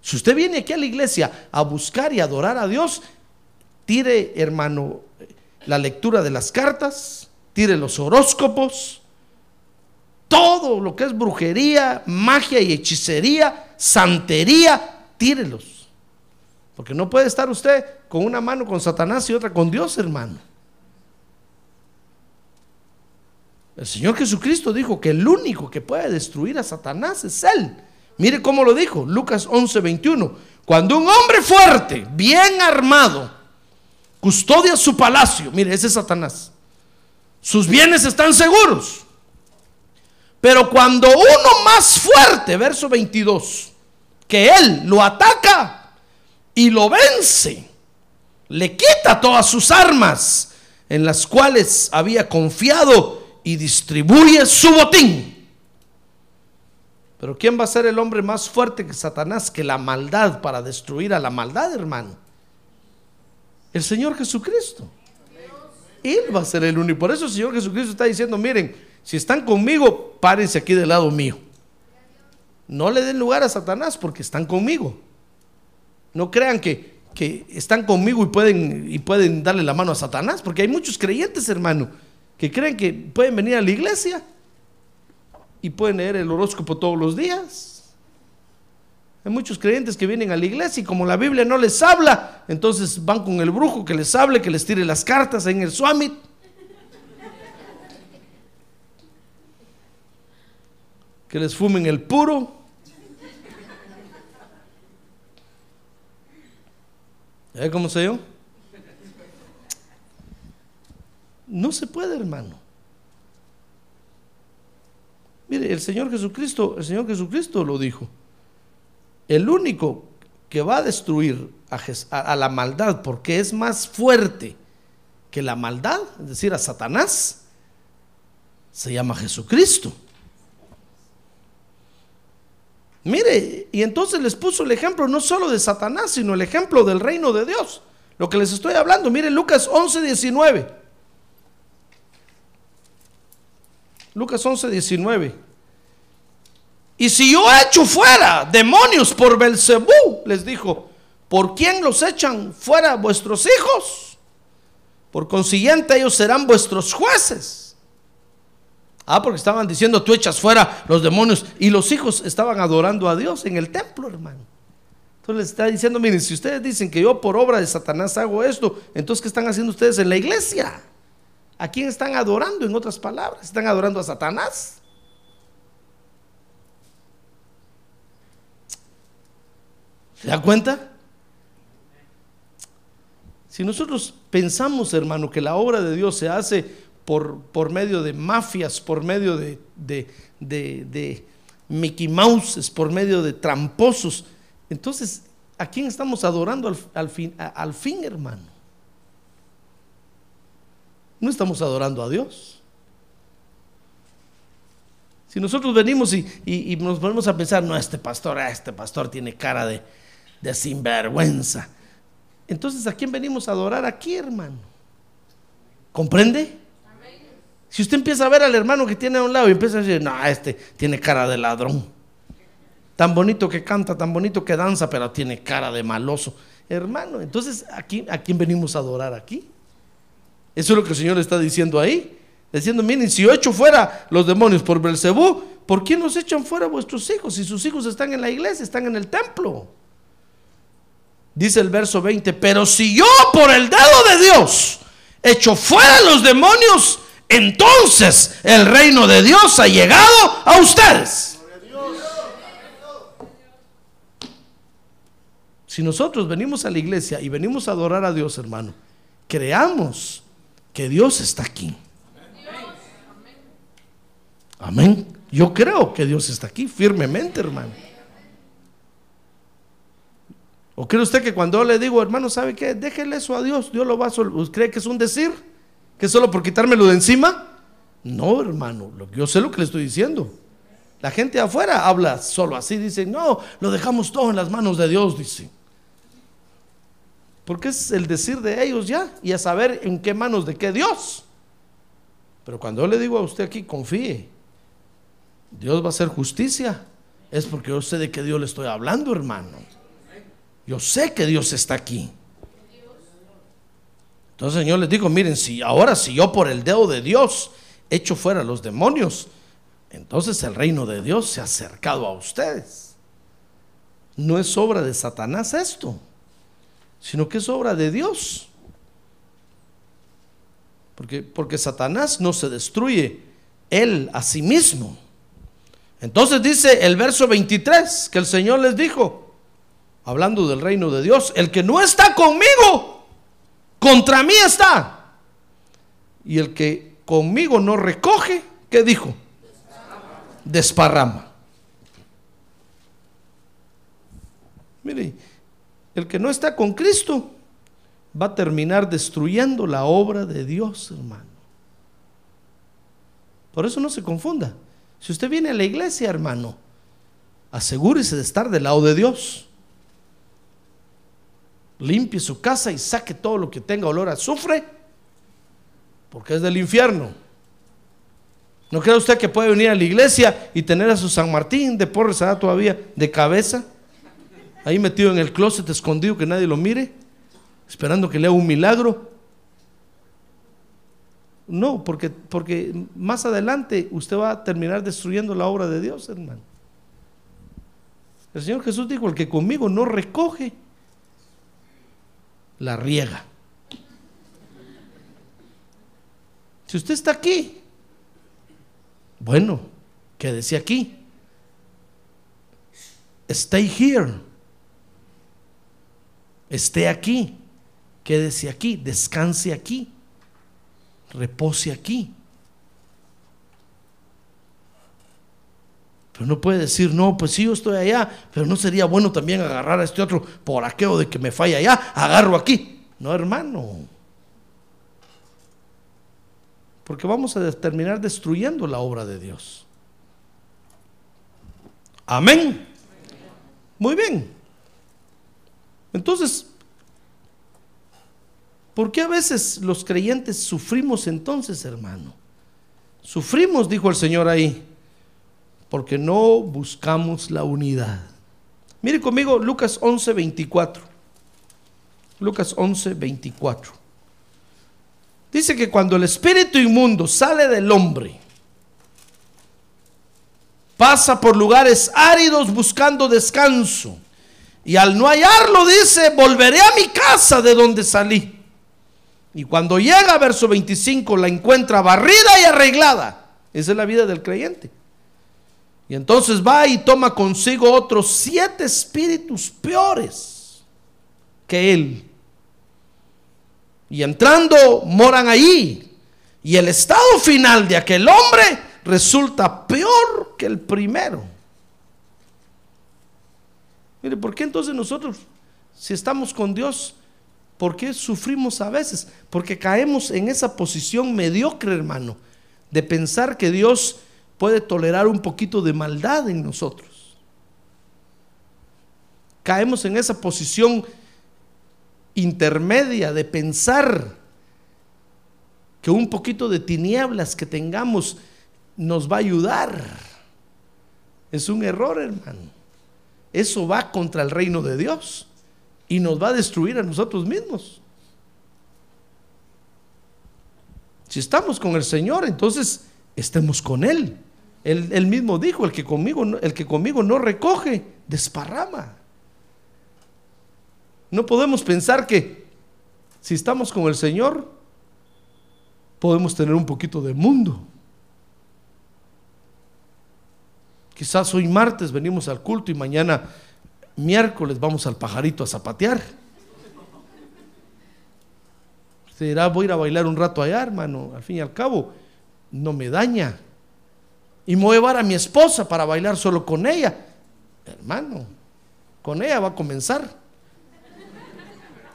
Si usted viene aquí a la iglesia a buscar y adorar a Dios, tire, hermano, la lectura de las cartas, tire los horóscopos, todo lo que es brujería, magia y hechicería, santería, tírelos. Porque no puede estar usted con una mano con Satanás y otra con Dios, hermano. El Señor Jesucristo dijo que el único que puede destruir a Satanás es Él. Mire cómo lo dijo, Lucas 11, 21. Cuando un hombre fuerte, bien armado, custodia su palacio, mire, ese es Satanás. Sus bienes están seguros. Pero cuando uno más fuerte, verso 22, que él lo ataca y lo vence, le quita todas sus armas en las cuales había confiado y distribuye su botín. Pero ¿quién va a ser el hombre más fuerte que Satanás, que la maldad para destruir a la maldad, hermano? El Señor Jesucristo. Él va a ser el único. Por eso el Señor Jesucristo está diciendo, miren, si están conmigo, párense aquí del lado mío. No le den lugar a Satanás porque están conmigo. No crean que, que están conmigo y pueden, y pueden darle la mano a Satanás, porque hay muchos creyentes, hermano, que creen que pueden venir a la iglesia y pueden leer el horóscopo todos los días. Hay muchos creyentes que vienen a la iglesia y como la Biblia no les habla, entonces van con el brujo que les hable, que les tire las cartas en el suamit. que les fumen el puro. ¿Eh, cómo se yo? No se puede, hermano. Mire, el Señor Jesucristo, el Señor Jesucristo lo dijo. El único que va a destruir a, la maldad porque es más fuerte que la maldad, es decir, a Satanás, se llama Jesucristo. Mire, y entonces les puso el ejemplo no solo de Satanás, sino el ejemplo del reino de Dios. Lo que les estoy hablando, mire Lucas 11, 19. Lucas 11, 19. Y si yo echo fuera demonios por Belcebú, les dijo, ¿por quién los echan fuera vuestros hijos? Por consiguiente, ellos serán vuestros jueces. Ah, porque estaban diciendo, tú echas fuera los demonios. Y los hijos estaban adorando a Dios en el templo, hermano. Entonces les está diciendo, miren, si ustedes dicen que yo por obra de Satanás hago esto, entonces ¿qué están haciendo ustedes en la iglesia? ¿A quién están adorando, en otras palabras? ¿Están adorando a Satanás? ¿Se da cuenta? Si nosotros pensamos, hermano, que la obra de Dios se hace por, por medio de mafias, por medio de, de, de, de Mickey Mouses, por medio de tramposos, entonces, ¿a quién estamos adorando al, al fin, al fin, hermano? No estamos adorando a Dios. Si nosotros venimos y, y- nos ponemos a pensar, no, este pastor, ah, este pastor tiene cara de, de sinvergüenza. Entonces, ¿a quién venimos a adorar aquí, hermano? ¿Comprende? Si usted empieza a ver al hermano que tiene a un lado y empieza a decir, no, este tiene cara de ladrón. Tan bonito que canta, tan bonito que danza, pero tiene cara de maloso. Hermano, entonces, ¿a quién, a quién venimos a adorar aquí? Eso es lo que el Señor está diciendo ahí. Diciendo, miren, si yo echo fuera los demonios por Belcebú, ¿por qué nos echan fuera vuestros hijos? Si sus hijos están en la iglesia, están en el templo. Dice el verso 20, pero si yo por el dedo de Dios echo fuera los demonios, entonces el reino de Dios ha llegado a ustedes. Si nosotros venimos a la iglesia y venimos a adorar a Dios, hermano, creamos que Dios está aquí. Amén. Yo creo que Dios está aquí firmemente, hermano. ¿O cree usted que cuando le digo, hermano, ¿sabe qué? Déjele eso a Dios, Dios lo va a sol- ¿Cree que es un decir? ¿Que solo por quitármelo de encima? No, hermano, yo sé lo que le estoy diciendo. La gente afuera habla solo así, dice, no, lo dejamos todo en las manos de Dios, dice. Porque es el decir de ellos ya y a saber en qué manos de qué Dios. Pero cuando yo le digo a usted aquí, confíe, Dios va a hacer justicia, es porque yo sé de qué Dios le estoy hablando, hermano. Yo sé que Dios está aquí. Entonces, Señor, les digo, miren, si ahora si yo por el dedo de Dios echo fuera los demonios, entonces el reino de Dios se ha acercado a ustedes. No es obra de Satanás esto, sino que es obra de Dios. Porque, porque Satanás no se destruye él a sí mismo. Entonces dice el verso 23 que el Señor les dijo, hablando del reino de Dios, el que no está conmigo, contra mí está. Y el que conmigo no recoge, ¿qué dijo? Desparrama. Mire, el que no está con Cristo va a terminar destruyendo la obra de Dios, hermano. Por eso no se confunda. Si usted viene a la iglesia, hermano, asegúrese de estar del lado de Dios. Limpie su casa y saque todo lo que tenga olor a azufre, porque es del infierno. ¿No cree usted que puede venir a la iglesia y tener a su San Martín de Porres todavía de cabeza? Ahí metido en el closet escondido que nadie lo mire, esperando que le haga un milagro. No, porque, porque más adelante usted va a terminar destruyendo la obra de Dios, hermano. El Señor Jesús dijo, el que conmigo no recoge, la riega. Si usted está aquí, bueno, quédese aquí. Stay here. Esté aquí. Quédese aquí. Descanse aquí. Repose aquí. Pero no puede decir, no, pues sí, yo estoy allá, pero no sería bueno también agarrar a este otro por aquello de que me falla allá, agarro aquí. No, hermano. Porque vamos a terminar destruyendo la obra de Dios. Amén. Muy bien. Entonces, ¿por qué a veces los creyentes sufrimos entonces, hermano? Sufrimos, dijo el Señor ahí, porque no buscamos la unidad. Mire conmigo Lucas 11, 24. Lucas 11, 24. Dice que cuando el espíritu inmundo sale del hombre, pasa por lugares áridos buscando descanso. Y al no hallarlo dice, volveré a mi casa de donde salí. Y cuando llega, verso 25, la encuentra barrida y arreglada. Esa es la vida del creyente. Y entonces va y toma consigo otros siete espíritus peores que él. Y entrando, moran allí. Y el estado final de aquel hombre resulta peor que el primero. Mire, ¿por qué entonces nosotros, si estamos con Dios, por qué sufrimos a veces? Porque caemos en esa posición mediocre, hermano, de pensar que Dios puede tolerar un poquito de maldad en nosotros. Caemos en esa posición intermedia de pensar que un poquito de tinieblas que tengamos nos va a ayudar. Es un error, hermano. Eso va contra el reino de Dios y nos va a destruir a nosotros mismos. Si estamos con el Señor, entonces estemos con Él. Él, mismo dijo, el que, conmigo, el que conmigo no recoge, desparrama. No podemos pensar que si estamos con el Señor, podemos tener un poquito de mundo. Quizás hoy martes venimos al culto y mañana miércoles vamos al pajarito a zapatear. Usted dirá, voy a ir a bailar un rato allá, hermano. Al fin y al cabo, no me daña. Y me voy a llevar a mi esposa para bailar solo con ella. Hermano, con ella va a comenzar.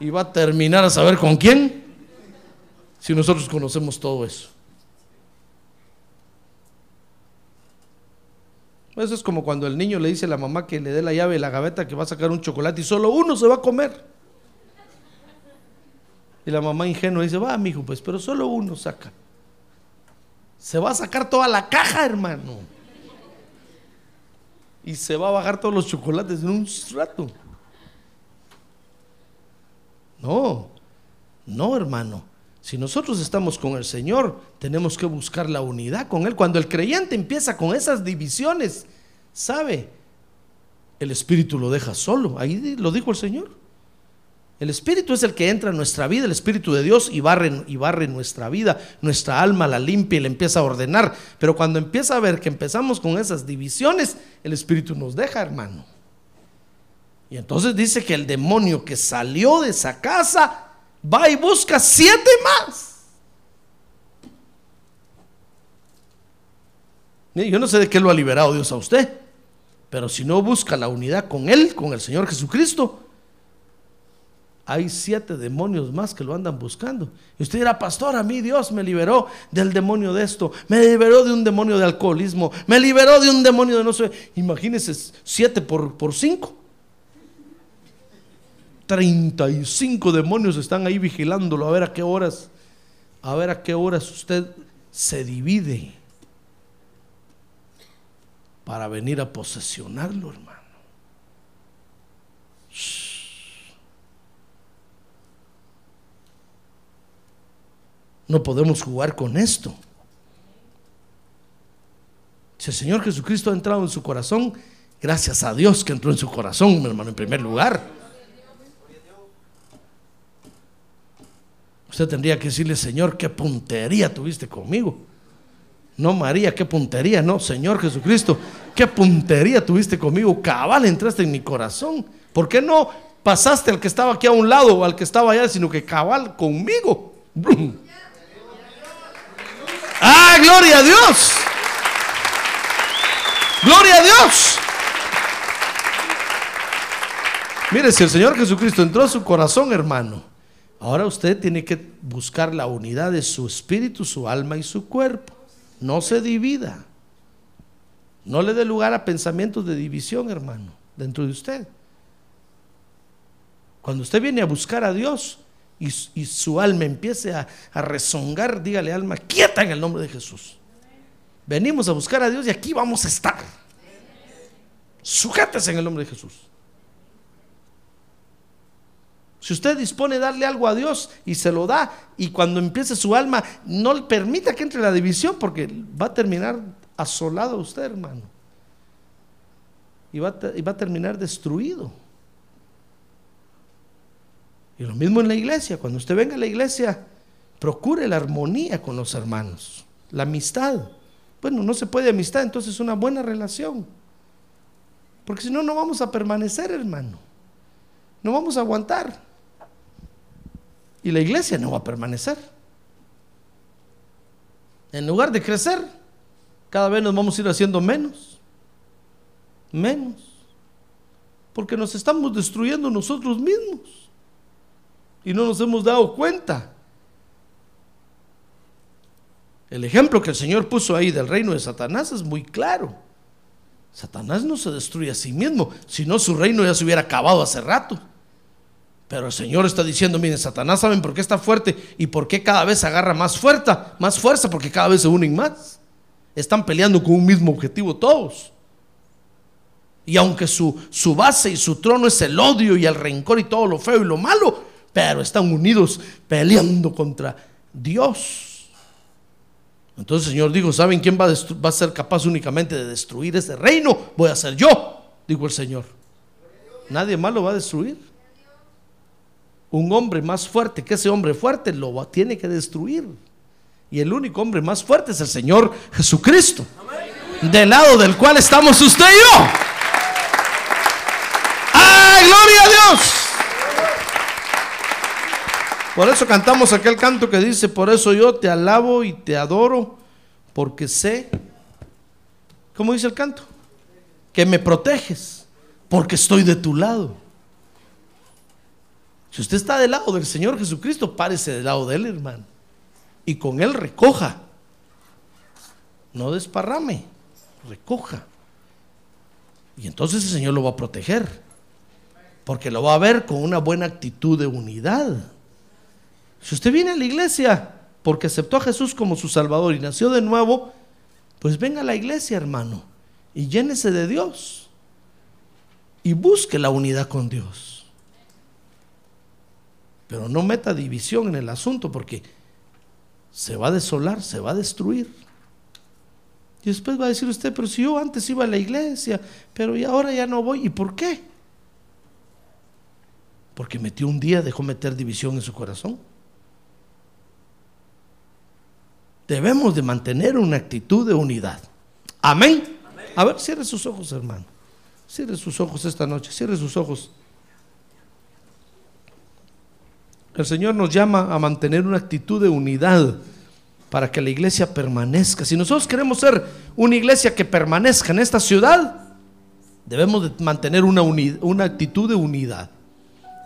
Y va a terminar a saber con quién. Si nosotros conocemos todo eso. Eso es como cuando el niño le dice a la mamá que le dé la llave de la gaveta que va a sacar un chocolate y solo uno se va a comer. Y la mamá ingenua dice, va, mi hijo, pues, pero solo uno saca. Se va a sacar toda la caja, hermano. Y se va a bajar todos los chocolates en un rato. No, no, hermano. Si nosotros estamos con el Señor, tenemos que buscar la unidad con Él. Cuando el creyente empieza con esas divisiones, ¿sabe? El Espíritu lo deja solo. Ahí lo dijo el Señor. El Espíritu es el que entra en nuestra vida, el Espíritu de Dios, y barre, y barre nuestra vida, nuestra alma la limpia y la empieza a ordenar. Pero cuando empieza a ver que empezamos con esas divisiones, el Espíritu nos deja, hermano. Y entonces dice que el demonio que salió de esa casa va y busca siete más. Yo no sé de qué lo ha liberado Dios a usted, pero si no busca la unidad con Él, con el Señor Jesucristo, hay siete demonios más que lo andan buscando. Y usted dirá, pastor, a mí Dios me liberó del demonio de esto, me liberó de un demonio de alcoholismo, me liberó de un demonio de no sé. Imagínese siete por, por cinco. 35 demonios están ahí vigilándolo a ver a qué horas, a ver a qué horas usted se divide para venir a posesionarlo, hermano. No podemos jugar con esto. Si el Señor Jesucristo ha entrado en su corazón, gracias a Dios que entró en su corazón, mi hermano, en primer lugar. Usted tendría que decirle, Señor, qué puntería tuviste conmigo. No, María, qué puntería. No, Señor Jesucristo, qué puntería tuviste conmigo. Cabal, entraste en mi corazón. ¿Por qué no pasaste al que estaba aquí a un lado o al que estaba allá, sino que cabal conmigo? ¡Ah, gloria a Dios! ¡Gloria a Dios! Mire, si el Señor Jesucristo entró a su corazón, hermano, Ahora usted tiene que buscar la unidad de su espíritu, su alma y su cuerpo. No se divida. No le dé lugar a pensamientos de división, hermano, dentro de usted. Cuando usted viene a buscar a Dios y, su alma empiece a, a rezongar, dígale alma, quieta en el nombre de Jesús. Venimos a buscar a Dios y aquí vamos a estar. Sujétese en el nombre de Jesús. Si usted dispone darle algo a Dios y se lo da, y cuando empiece su alma, no le permita que entre la división, porque va a terminar asolado usted, hermano. Y va, a, y va a terminar destruido. Y lo mismo en la iglesia. Cuando usted venga a la iglesia, procure la armonía con los hermanos, la amistad. Bueno, no se puede amistad, entonces una buena relación. Porque si no, no vamos a permanecer, hermano. No vamos a aguantar. Y la iglesia no va a permanecer. En lugar de crecer, cada vez nos vamos a ir haciendo menos. Menos. Porque nos estamos destruyendo nosotros mismos. Y no nos hemos dado cuenta. El ejemplo que el Señor puso ahí del reino de Satanás es muy claro. Satanás no se destruye a sí mismo, si no su reino ya se hubiera acabado hace rato. Pero el Señor está diciendo, miren, Satanás saben por qué está fuerte y por qué cada vez agarra más fuerza, más fuerza, porque cada vez se unen más. Están peleando con un mismo objetivo todos. Y aunque su, base y su trono es el odio y el rencor y todo lo feo y lo malo, pero están unidos peleando contra Dios. Entonces el Señor dijo, ¿saben quién va a, va a, ser capaz únicamente de destruir ese reino? Voy a ser yo, dijo el Señor. Nadie más lo va a destruir. Un hombre más fuerte que ese hombre fuerte lo tiene que destruir. Y el único hombre más fuerte es el Señor Jesucristo. Del lado del cual estamos usted y yo. ¡Ay, gloria a Dios! Por eso cantamos aquel canto que dice, por eso yo te alabo y te adoro, porque sé, ¿cómo dice el canto? Que me proteges, porque estoy de tu lado. Si usted está del lado del Señor Jesucristo, párese del lado de Él, hermano. Y con Él recoja. No desparrame, recoja. Y entonces el Señor lo va a proteger. Porque lo va a ver con una buena actitud de unidad. Si usted viene a la iglesia porque aceptó a Jesús como su Salvador y nació de nuevo, pues venga a la iglesia, hermano, y llénese de Dios. Y busque la unidad con Dios. Pero no meta división en el asunto porque se va a desolar, se va a destruir. Y después va a decir usted, pero si yo antes iba a la iglesia, pero y ahora ya no voy. ¿Y por qué? Porque metió un día, dejó meter división en su corazón. Debemos de mantener una actitud de unidad. Amén. A ver, cierre sus ojos, hermano. Cierre sus ojos esta noche, cierre sus ojos. El Señor nos llama a mantener una actitud de unidad para que la iglesia permanezca. Si nosotros queremos ser una iglesia que permanezca en esta ciudad, debemos de mantener una, actitud de unidad.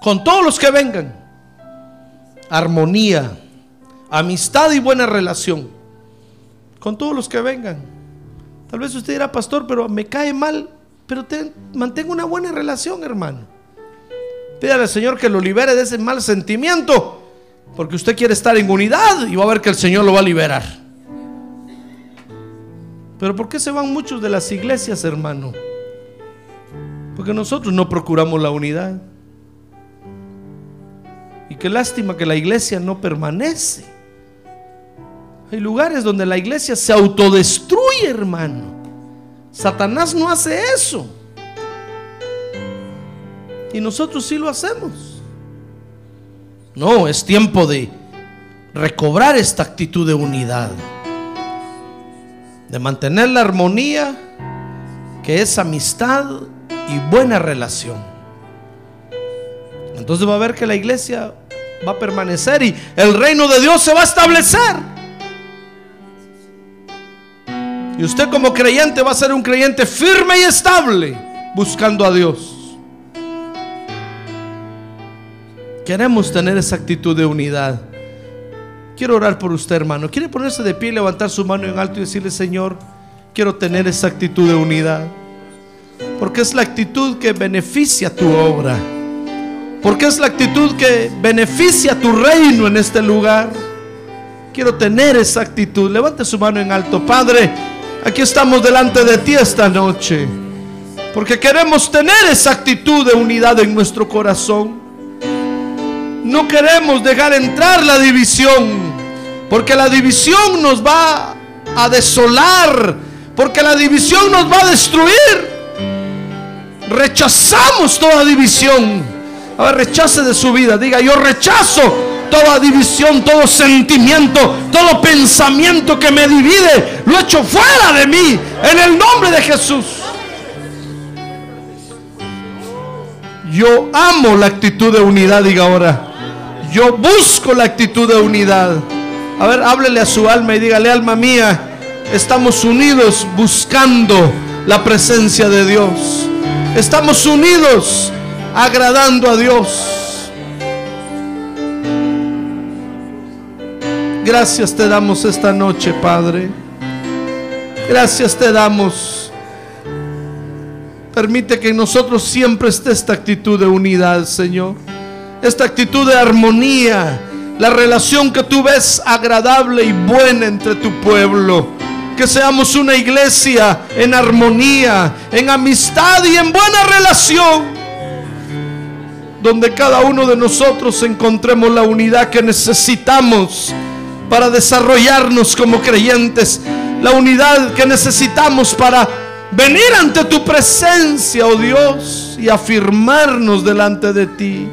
Con todos los que vengan. Armonía, amistad y buena relación. Con todos los que vengan. Tal vez usted dirá, pastor, pero me cae mal, pero mantenga una buena relación, hermano. Pídale al Señor que lo libere de ese mal sentimiento, porque usted quiere estar en unidad y va a ver que el Señor lo va a liberar. Pero ¿por qué se van muchos de las iglesias, hermano? Porque nosotros no procuramos la unidad. Y qué lástima que la iglesia no permanece. Hay lugares donde la iglesia se autodestruye, hermano. Satanás no hace eso. Y nosotros sí lo hacemos. No, es tiempo de recobrar esta actitud de unidad. De mantener la armonía, que es amistad y buena relación. Entonces va a ver que la iglesia va a permanecer y el reino de Dios se va a establecer. Y usted como creyente va a ser un creyente firme y estable buscando a Dios. Queremos tener esa actitud de unidad. Quiero orar por usted, hermano. ¿Quiere ponerse de pie, levantar su mano en alto y decirle, Señor, quiero tener esa actitud de unidad? Porque es la actitud que beneficia tu obra. Porque es la actitud que beneficia tu reino en este lugar. Quiero tener esa actitud. Levante su mano en alto, Padre. Aquí estamos delante de ti esta noche. Porque queremos tener esa actitud de unidad en nuestro corazón. No queremos dejar entrar la división. Porque la división nos va a desolar. Porque la división nos va a destruir. Rechazamos toda división. A ver, rechace de su vida. Diga, yo rechazo toda división, todo sentimiento, todo pensamiento que me divide. Lo echo fuera de mí. En el nombre de Jesús. Yo amo la actitud de unidad, diga ahora. Yo busco la actitud de unidad. A ver, háblele a su alma y dígale, alma mía, estamos unidos buscando la presencia de Dios. Estamos unidos agradando a Dios. Gracias te damos esta noche, Padre. Gracias te damos. Permite que en nosotros siempre esté esta actitud de unidad, Señor. Esta actitud de armonía. La relación que tú ves agradable y buena entre tu pueblo. Que seamos una iglesia en armonía, en amistad y en buena relación. Donde cada uno de nosotros encontremos la unidad que necesitamos para desarrollarnos como creyentes. La unidad que necesitamos para venir ante tu presencia, oh Dios, y afirmarnos delante de ti.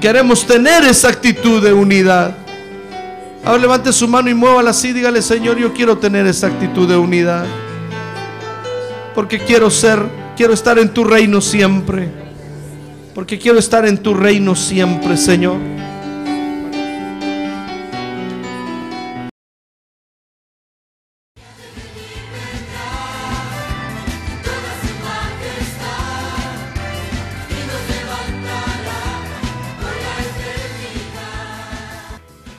Queremos tener esa actitud de unidad. Ahora levante su mano y muévala así. Dígale, Señor, yo quiero tener esa actitud de unidad. Porque quiero ser, quiero estar en tu reino siempre. Porque quiero estar en tu reino siempre, Señor.